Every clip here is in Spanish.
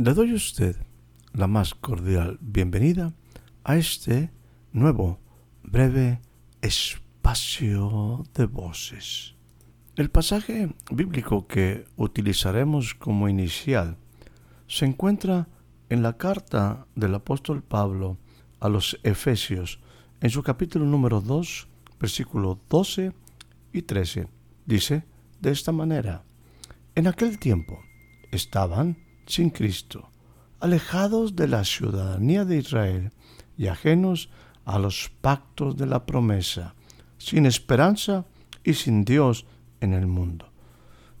Le doy a usted la más cordial bienvenida a este nuevo, breve espacio de voces. El pasaje bíblico que utilizaremos como inicial se encuentra en la carta del apóstol Pablo a los Efesios, en su capítulo número 2, versículos 12 y 13. Dice de esta manera, en aquel tiempo estaban sin Cristo, alejados de la ciudadanía de Israel y ajenos a los pactos de la promesa, sin esperanza y sin Dios en el mundo.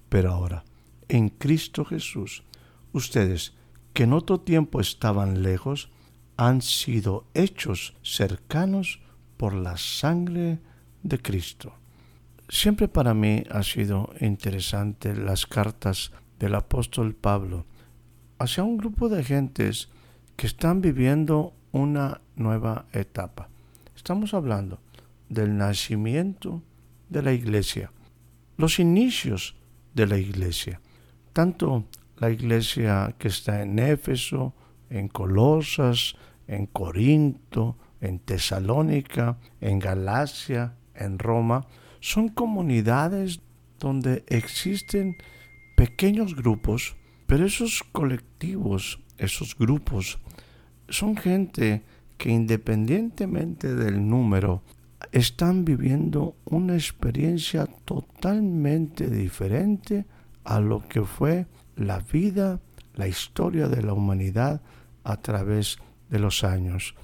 Pero ahora, en Cristo Jesús, ustedes que en otro tiempo estaban lejos, han sido hechos cercanos por la sangre de Cristo. Siempre para mí ha sido interesante las cartas del apóstol Pablo hacia un grupo de gentes que están viviendo una nueva etapa. Estamos hablando del nacimiento de la iglesia, los inicios de la iglesia, tanto la iglesia que está en Éfeso, en Colosas, en Corinto, en Tesalónica, en Galacia, en Roma, son comunidades donde existen pequeños grupos pero esos colectivos, esos grupos, son gente que independientemente del número, están viviendo una experiencia totalmente diferente a lo que fue la vida, la historia de la humanidad a través de los años.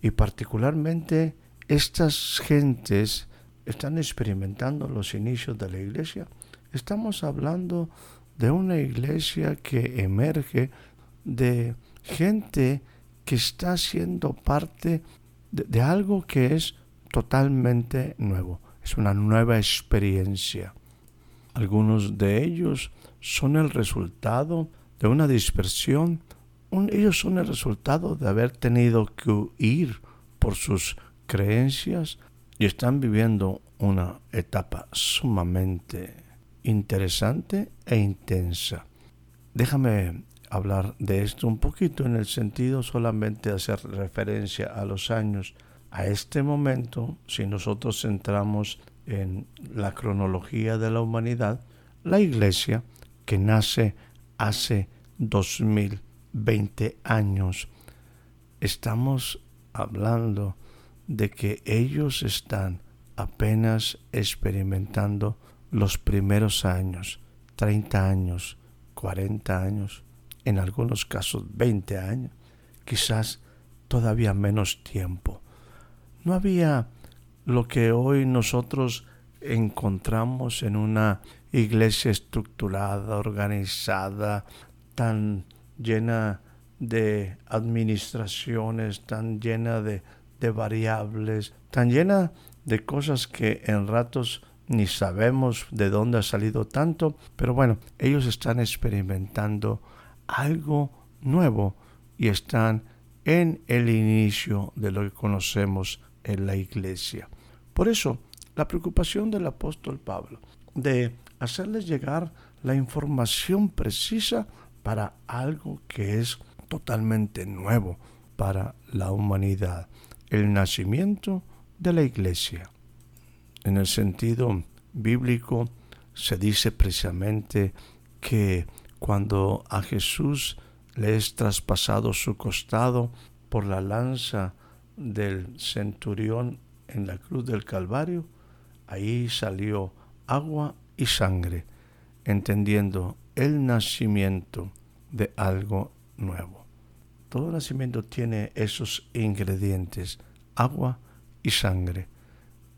Y particularmente estas gentes están experimentando los inicios de la iglesia. Estamos hablando de una iglesia que emerge de gente que está siendo parte de, algo que es totalmente nuevo. Es una nueva experiencia. Algunos de ellos son el resultado de una dispersión. ellos son el resultado de haber tenido que huir por sus creencias y están viviendo una etapa sumamente interesante e intensa. Déjame hablar de esto un poquito en el sentido solamente de hacer referencia a los años. A este momento, si nosotros centramos en la cronología de la humanidad, la iglesia que nace hace 2020 años, estamos hablando de que ellos están apenas experimentando los primeros años, 30 años, 40 años, en algunos casos 20 años, quizás todavía menos tiempo. No había lo que hoy nosotros encontramos en una iglesia estructurada, organizada, tan llena de administraciones, tan llena de, de variables, tan llena de cosas que en ratos ni sabemos de dónde ha salido tanto, pero bueno, ellos están experimentando algo nuevo y están en el inicio de lo que conocemos en la iglesia. Por eso, la preocupación del apóstol Pablo de hacerles llegar la información precisa para algo que es totalmente nuevo para la humanidad, el nacimiento de la iglesia en el sentido bíblico se dice precisamente que cuando a Jesús le es traspasado su costado por la lanza del centurión en la cruz del Calvario, ahí salió agua y sangre, entendiendo el nacimiento de algo nuevo. Todo nacimiento tiene esos ingredientes, agua y sangre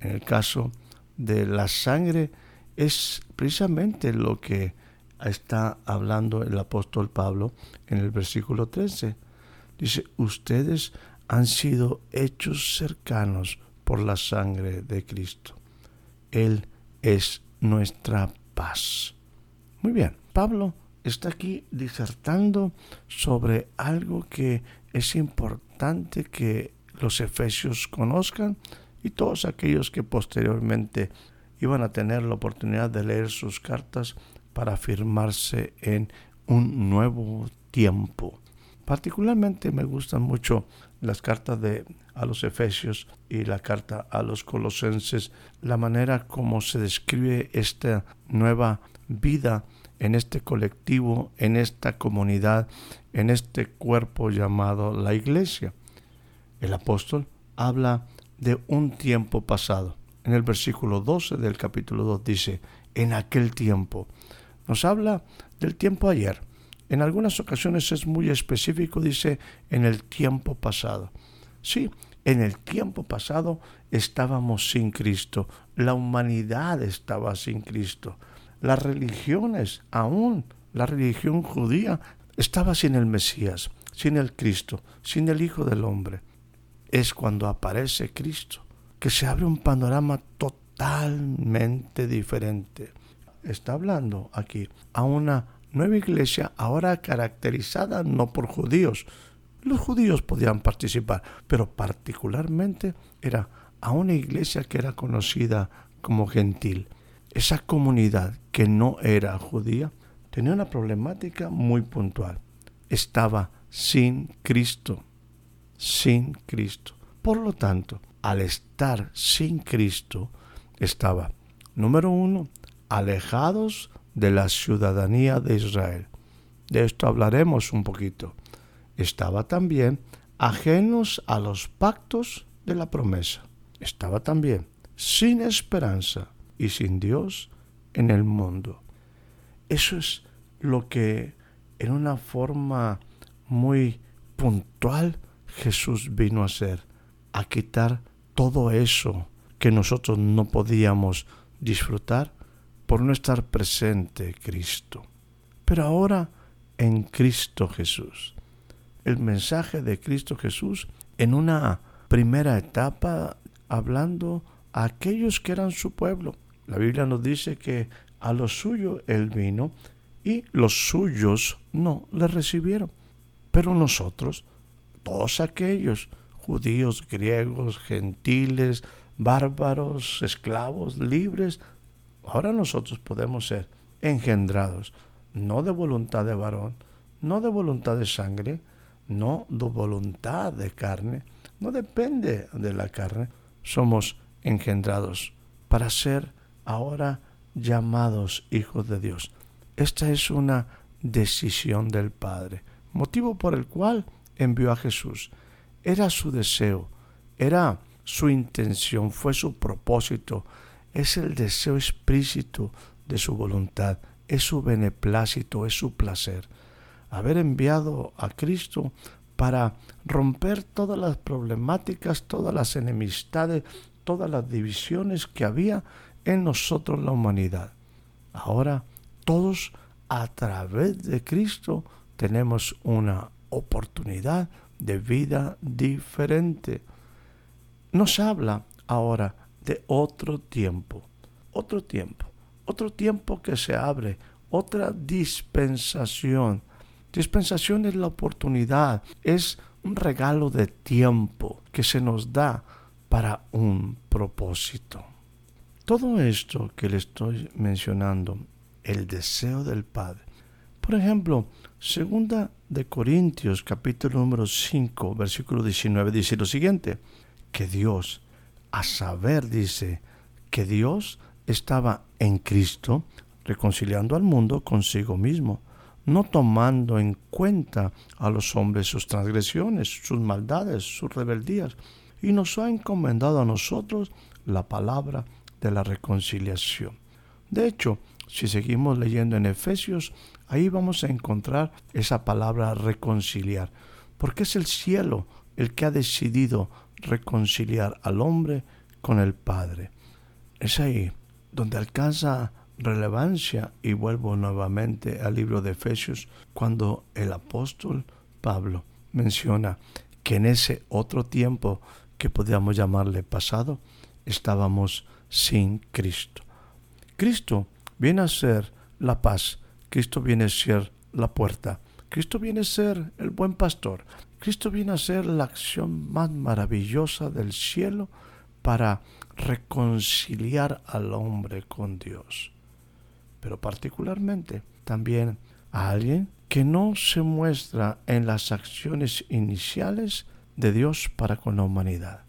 En el caso de la sangre es precisamente lo que está hablando el apóstol Pablo en el versículo 13. Dice, ustedes han sido hechos cercanos por la sangre de Cristo. Él es nuestra paz. Muy bien, Pablo está aquí disertando sobre algo que es importante que los efesios conozcan y todos aquellos que posteriormente iban a tener la oportunidad de leer sus cartas para afirmarse en un nuevo tiempo. Particularmente me gustan mucho las cartas de a los Efesios y la carta a los Colosenses, la manera como se describe esta nueva vida en este colectivo, en esta comunidad, en este cuerpo llamado la iglesia. El apóstol habla de un tiempo pasado. En el versículo 12 del capítulo 2 dice, en aquel tiempo. Nos habla del tiempo ayer. En algunas ocasiones es muy específico, dice, en el tiempo pasado. Sí, en el tiempo pasado estábamos sin Cristo, la humanidad estaba sin Cristo, las religiones, aún la religión judía, estaba sin el Mesías, sin el Cristo, sin el Hijo del Hombre. Es cuando aparece Cristo que se abre un panorama totalmente diferente. Está hablando aquí a una nueva iglesia ahora caracterizada no por judíos, los judíos podían participar, pero particularmente era a una iglesia que era conocida como gentil. Esa comunidad que no era judía tenía una problemática muy puntual. Estaba sin Cristo, sin Cristo. Por lo tanto, al estar sin Cristo, estaba, número uno, alejados de la ciudadanía de Israel. De esto hablaremos un poquito estaba también ajenos a los pactos de la promesa. Estaba también sin esperanza y sin Dios en el mundo. Eso es lo que en una forma muy puntual Jesús vino a hacer, a quitar todo eso que nosotros no podíamos disfrutar por no estar presente Cristo. Pero ahora en Cristo Jesús el mensaje de Cristo Jesús en una primera etapa hablando a aquellos que eran su pueblo. La Biblia nos dice que a los suyos él vino y los suyos no le recibieron. Pero nosotros, todos aquellos, judíos, griegos, gentiles, bárbaros, esclavos, libres, ahora nosotros podemos ser engendrados, no de voluntad de varón, no de voluntad de sangre, no de voluntad de carne, no depende de la carne. Somos engendrados para ser ahora llamados hijos de Dios. Esta es una decisión del Padre, motivo por el cual envió a Jesús. Era su deseo, era su intención, fue su propósito, es el deseo explícito de su voluntad, es su beneplácito, es su placer haber enviado a Cristo para romper todas las problemáticas, todas las enemistades, todas las divisiones que había en nosotros la humanidad. Ahora todos a través de Cristo tenemos una oportunidad de vida diferente. Nos habla ahora de otro tiempo, otro tiempo, otro tiempo que se abre, otra dispensación Dispensación es la oportunidad, es un regalo de tiempo que se nos da para un propósito. Todo esto que le estoy mencionando, el deseo del Padre. Por ejemplo, segunda de Corintios capítulo número 5, versículo 19 dice lo siguiente, que Dios, a saber dice, que Dios estaba en Cristo reconciliando al mundo consigo mismo no tomando en cuenta a los hombres sus transgresiones, sus maldades, sus rebeldías, y nos ha encomendado a nosotros la palabra de la reconciliación. De hecho, si seguimos leyendo en Efesios, ahí vamos a encontrar esa palabra reconciliar, porque es el cielo el que ha decidido reconciliar al hombre con el Padre. Es ahí donde alcanza relevancia y vuelvo nuevamente al libro de Efesios cuando el apóstol Pablo menciona que en ese otro tiempo que podríamos llamarle pasado, estábamos sin Cristo. Cristo viene a ser la paz, Cristo viene a ser la puerta, Cristo viene a ser el buen pastor, Cristo viene a ser la acción más maravillosa del cielo para reconciliar al hombre con Dios. Pero particularmente también a alguien que no se muestra en las acciones iniciales de Dios para con la humanidad.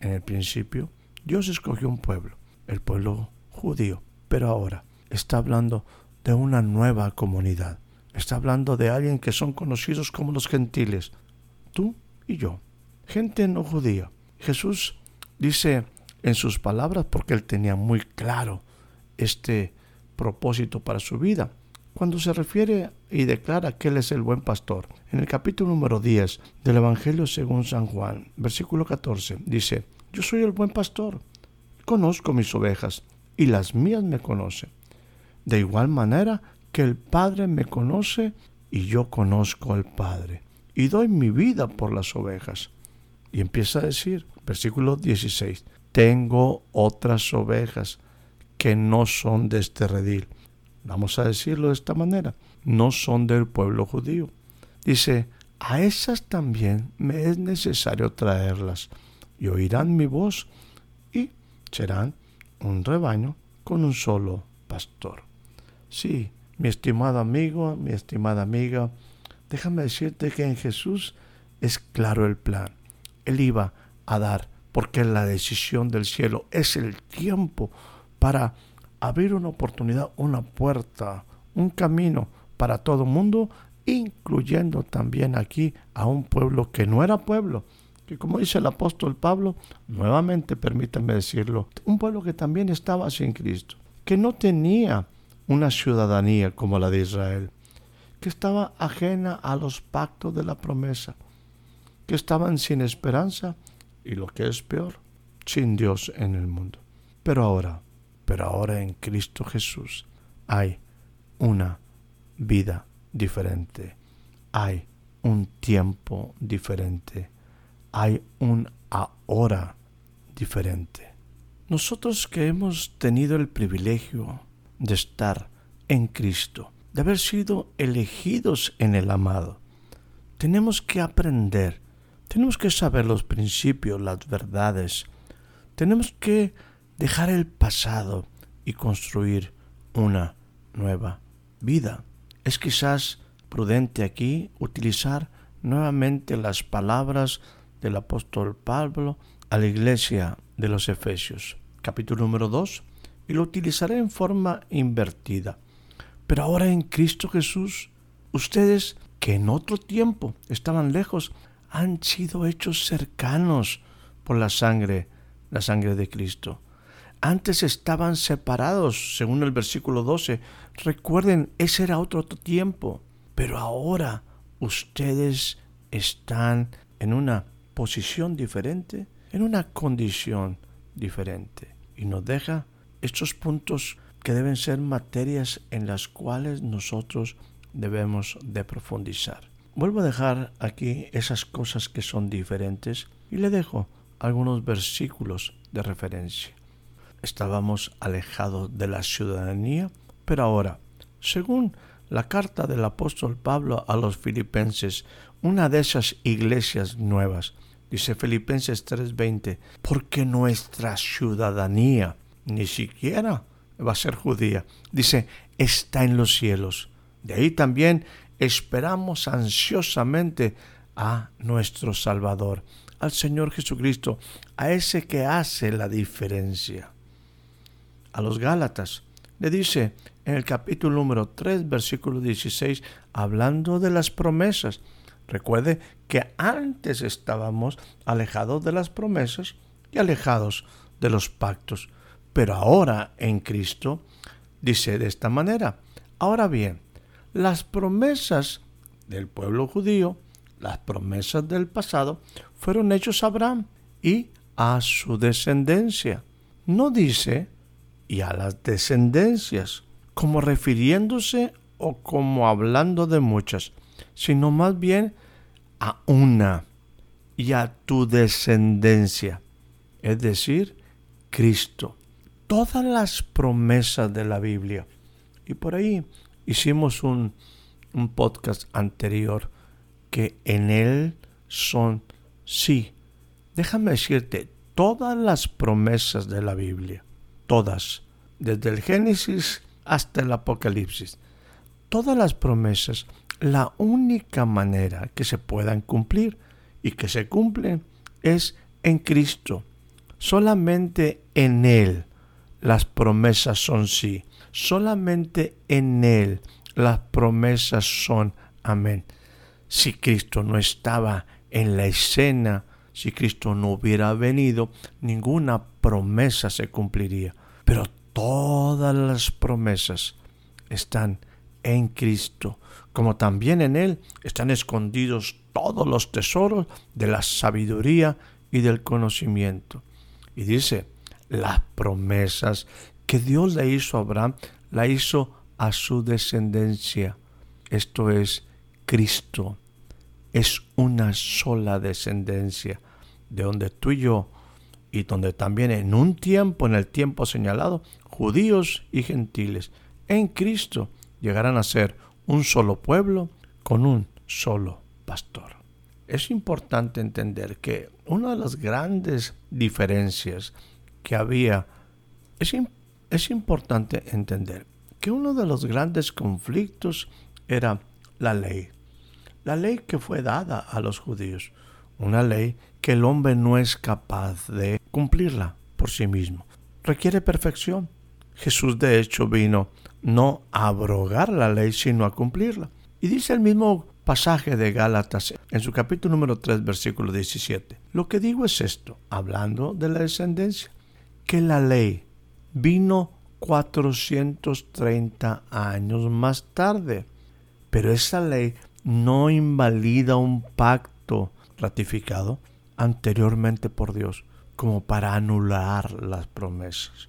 En el principio, Dios escogió un pueblo, el pueblo judío, pero ahora está hablando de una nueva comunidad. Está hablando de alguien que son conocidos como los gentiles, tú y yo, gente no judía. Jesús dice en sus palabras, porque él tenía muy claro este propósito para su vida, cuando se refiere y declara que Él es el buen pastor. En el capítulo número 10 del Evangelio según San Juan, versículo 14, dice, Yo soy el buen pastor, conozco mis ovejas y las mías me conocen. De igual manera que el Padre me conoce y yo conozco al Padre y doy mi vida por las ovejas. Y empieza a decir, versículo 16, tengo otras ovejas que no son de este redil vamos a decirlo de esta manera, no son del pueblo judío. Dice, a esas también me es necesario traerlas y oirán mi voz y serán un rebaño con un solo pastor. Sí, mi estimado amigo, mi estimada amiga, déjame decirte que en Jesús es claro el plan. Él iba a dar, porque la decisión del cielo es el tiempo para abrir una oportunidad, una puerta, un camino para todo mundo, incluyendo también aquí a un pueblo que no era pueblo, que como dice el apóstol Pablo, nuevamente permítanme decirlo, un pueblo que también estaba sin Cristo, que no tenía una ciudadanía como la de Israel, que estaba ajena a los pactos de la promesa, que estaban sin esperanza y lo que es peor, sin Dios en el mundo. Pero ahora, pero ahora en Cristo Jesús hay una vida diferente, hay un tiempo diferente, hay un ahora diferente. Nosotros que hemos tenido el privilegio de estar en Cristo, de haber sido elegidos en el amado, tenemos que aprender, tenemos que saber los principios, las verdades, tenemos que dejar el pasado y construir una nueva vida. Es quizás prudente aquí utilizar nuevamente las palabras del apóstol Pablo a la iglesia de los Efesios, capítulo número 2, y lo utilizaré en forma invertida. Pero ahora en Cristo Jesús, ustedes que en otro tiempo estaban lejos, han sido hechos cercanos por la sangre, la sangre de Cristo. Antes estaban separados, según el versículo 12. Recuerden, ese era otro tiempo. Pero ahora ustedes están en una posición diferente, en una condición diferente. Y nos deja estos puntos que deben ser materias en las cuales nosotros debemos de profundizar. Vuelvo a dejar aquí esas cosas que son diferentes y le dejo algunos versículos de referencia estábamos alejados de la ciudadanía, pero ahora, según la carta del apóstol Pablo a los filipenses, una de esas iglesias nuevas, dice Filipenses 3:20, porque nuestra ciudadanía ni siquiera va a ser judía, dice, está en los cielos. De ahí también esperamos ansiosamente a nuestro Salvador, al Señor Jesucristo, a ese que hace la diferencia a los Gálatas. Le dice en el capítulo número 3, versículo 16, hablando de las promesas. Recuerde que antes estábamos alejados de las promesas y alejados de los pactos. Pero ahora en Cristo dice de esta manera. Ahora bien, las promesas del pueblo judío, las promesas del pasado, fueron hechos a Abraham y a su descendencia. No dice y a las descendencias, como refiriéndose o como hablando de muchas, sino más bien a una y a tu descendencia, es decir, Cristo. Todas las promesas de la Biblia. Y por ahí hicimos un, podcast anterior que en él son, sí, déjame decirte, todas las promesas de la Biblia, todas, desde el Génesis hasta el Apocalipsis, todas las promesas, la única manera que se puedan cumplir y que se cumplen es en Cristo. Solamente en Él las promesas son sí. Solamente en Él las promesas son amén. Si Cristo no estaba en la escena, si Cristo no hubiera venido, ninguna promesa se cumpliría. Pero todas las promesas están en Cristo, como también en Él están escondidos todos los tesoros de la sabiduría y del conocimiento. Y dice, las promesas que Dios le hizo a Abraham, la hizo a su descendencia. Esto es Cristo. Es una sola descendencia, de donde tú y yo, y donde también en un tiempo, en el tiempo señalado, judíos y gentiles, en Cristo llegarán a ser un solo pueblo con un solo pastor. Es importante entender que una de las grandes diferencias que había, es, es importante entender que uno de los grandes conflictos era la ley. La ley que fue dada a los judíos. Una ley que el hombre no es capaz de cumplirla por sí mismo. Requiere perfección. Jesús de hecho vino no a abrogar la ley, sino a cumplirla. Y dice el mismo pasaje de Gálatas en su capítulo número 3, versículo 17. Lo que digo es esto, hablando de la descendencia, que la ley vino 430 años más tarde, pero esa ley no invalida un pacto ratificado anteriormente por Dios como para anular las promesas.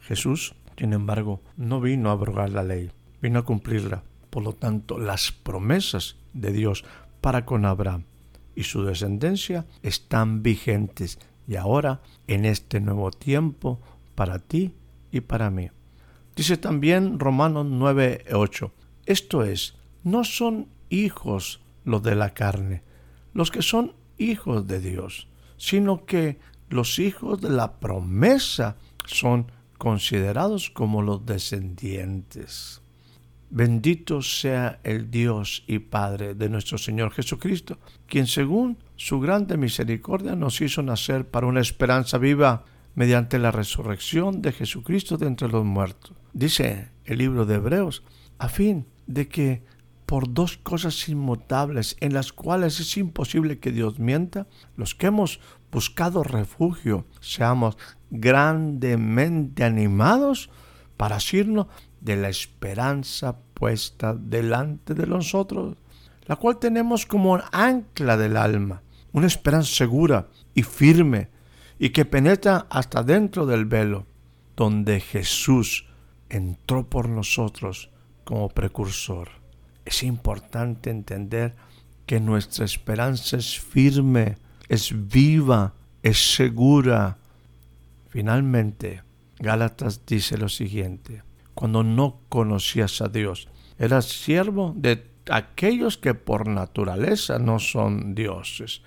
Jesús, sin embargo, no vino a abrogar la ley, vino a cumplirla. Por lo tanto, las promesas de Dios para con Abraham y su descendencia están vigentes y ahora en este nuevo tiempo para ti y para mí. Dice también Romanos 9:8, esto es, no son hijos los de la carne, los que son hijos de Dios, sino que los hijos de la promesa son considerados como los descendientes. Bendito sea el Dios y Padre de nuestro Señor Jesucristo, quien según su grande misericordia nos hizo nacer para una esperanza viva mediante la resurrección de Jesucristo de entre los muertos. Dice el libro de Hebreos, a fin de que por dos cosas inmutables en las cuales es imposible que Dios mienta, los que hemos buscado refugio seamos grandemente animados para asirnos de la esperanza puesta delante de nosotros, la cual tenemos como ancla del alma, una esperanza segura y firme y que penetra hasta dentro del velo, donde Jesús entró por nosotros como precursor. Es importante entender que nuestra esperanza es firme, es viva, es segura. Finalmente, Gálatas dice lo siguiente, cuando no conocías a Dios. Eras siervo de aquellos que por naturaleza no son dioses.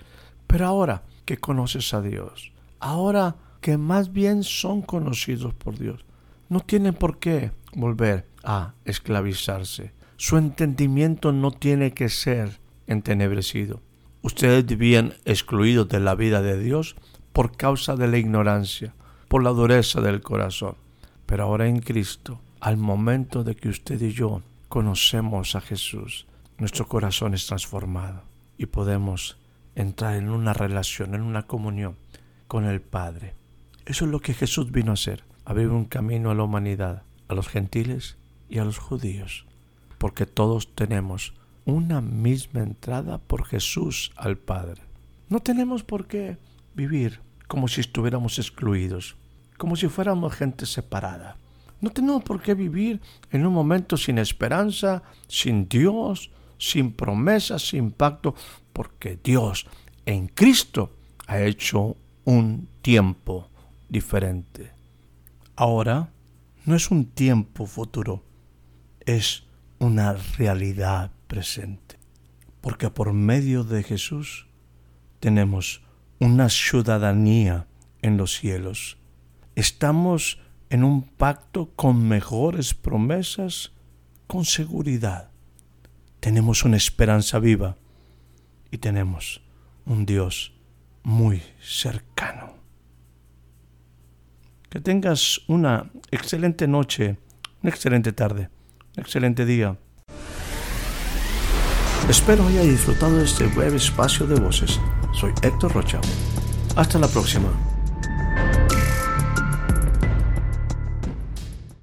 Pero ahora que conoces a Dios, ahora que más bien son conocidos por Dios, no tienen por qué volver a esclavizarse. Su entendimiento no tiene que ser entenebrecido. Ustedes vivían excluidos de la vida de Dios por causa de la ignorancia, por la dureza del corazón. Pero ahora en Cristo al momento de que usted y yo conocemos a Jesús, nuestro corazón es transformado y podemos entrar en una relación, en una comunión con el Padre. Eso es lo que Jesús vino a hacer, abrir un camino a la humanidad, a los gentiles y a los judíos, porque todos tenemos una misma entrada por Jesús al Padre. No tenemos por qué vivir como si estuviéramos excluidos, como si fuéramos gente separada. No tenemos por qué vivir en un momento sin esperanza, sin Dios, sin promesas, sin pacto, porque Dios en Cristo ha hecho un tiempo diferente. Ahora no es un tiempo futuro, es una realidad presente. Porque por medio de Jesús tenemos una ciudadanía en los cielos. Estamos en un pacto con mejores promesas, con seguridad. Tenemos una esperanza viva y tenemos un Dios muy cercano. Que tengas una excelente noche, una excelente tarde, un excelente día. Espero haya disfrutado de este breve espacio de voces. Soy Héctor Rocha. Hasta la próxima.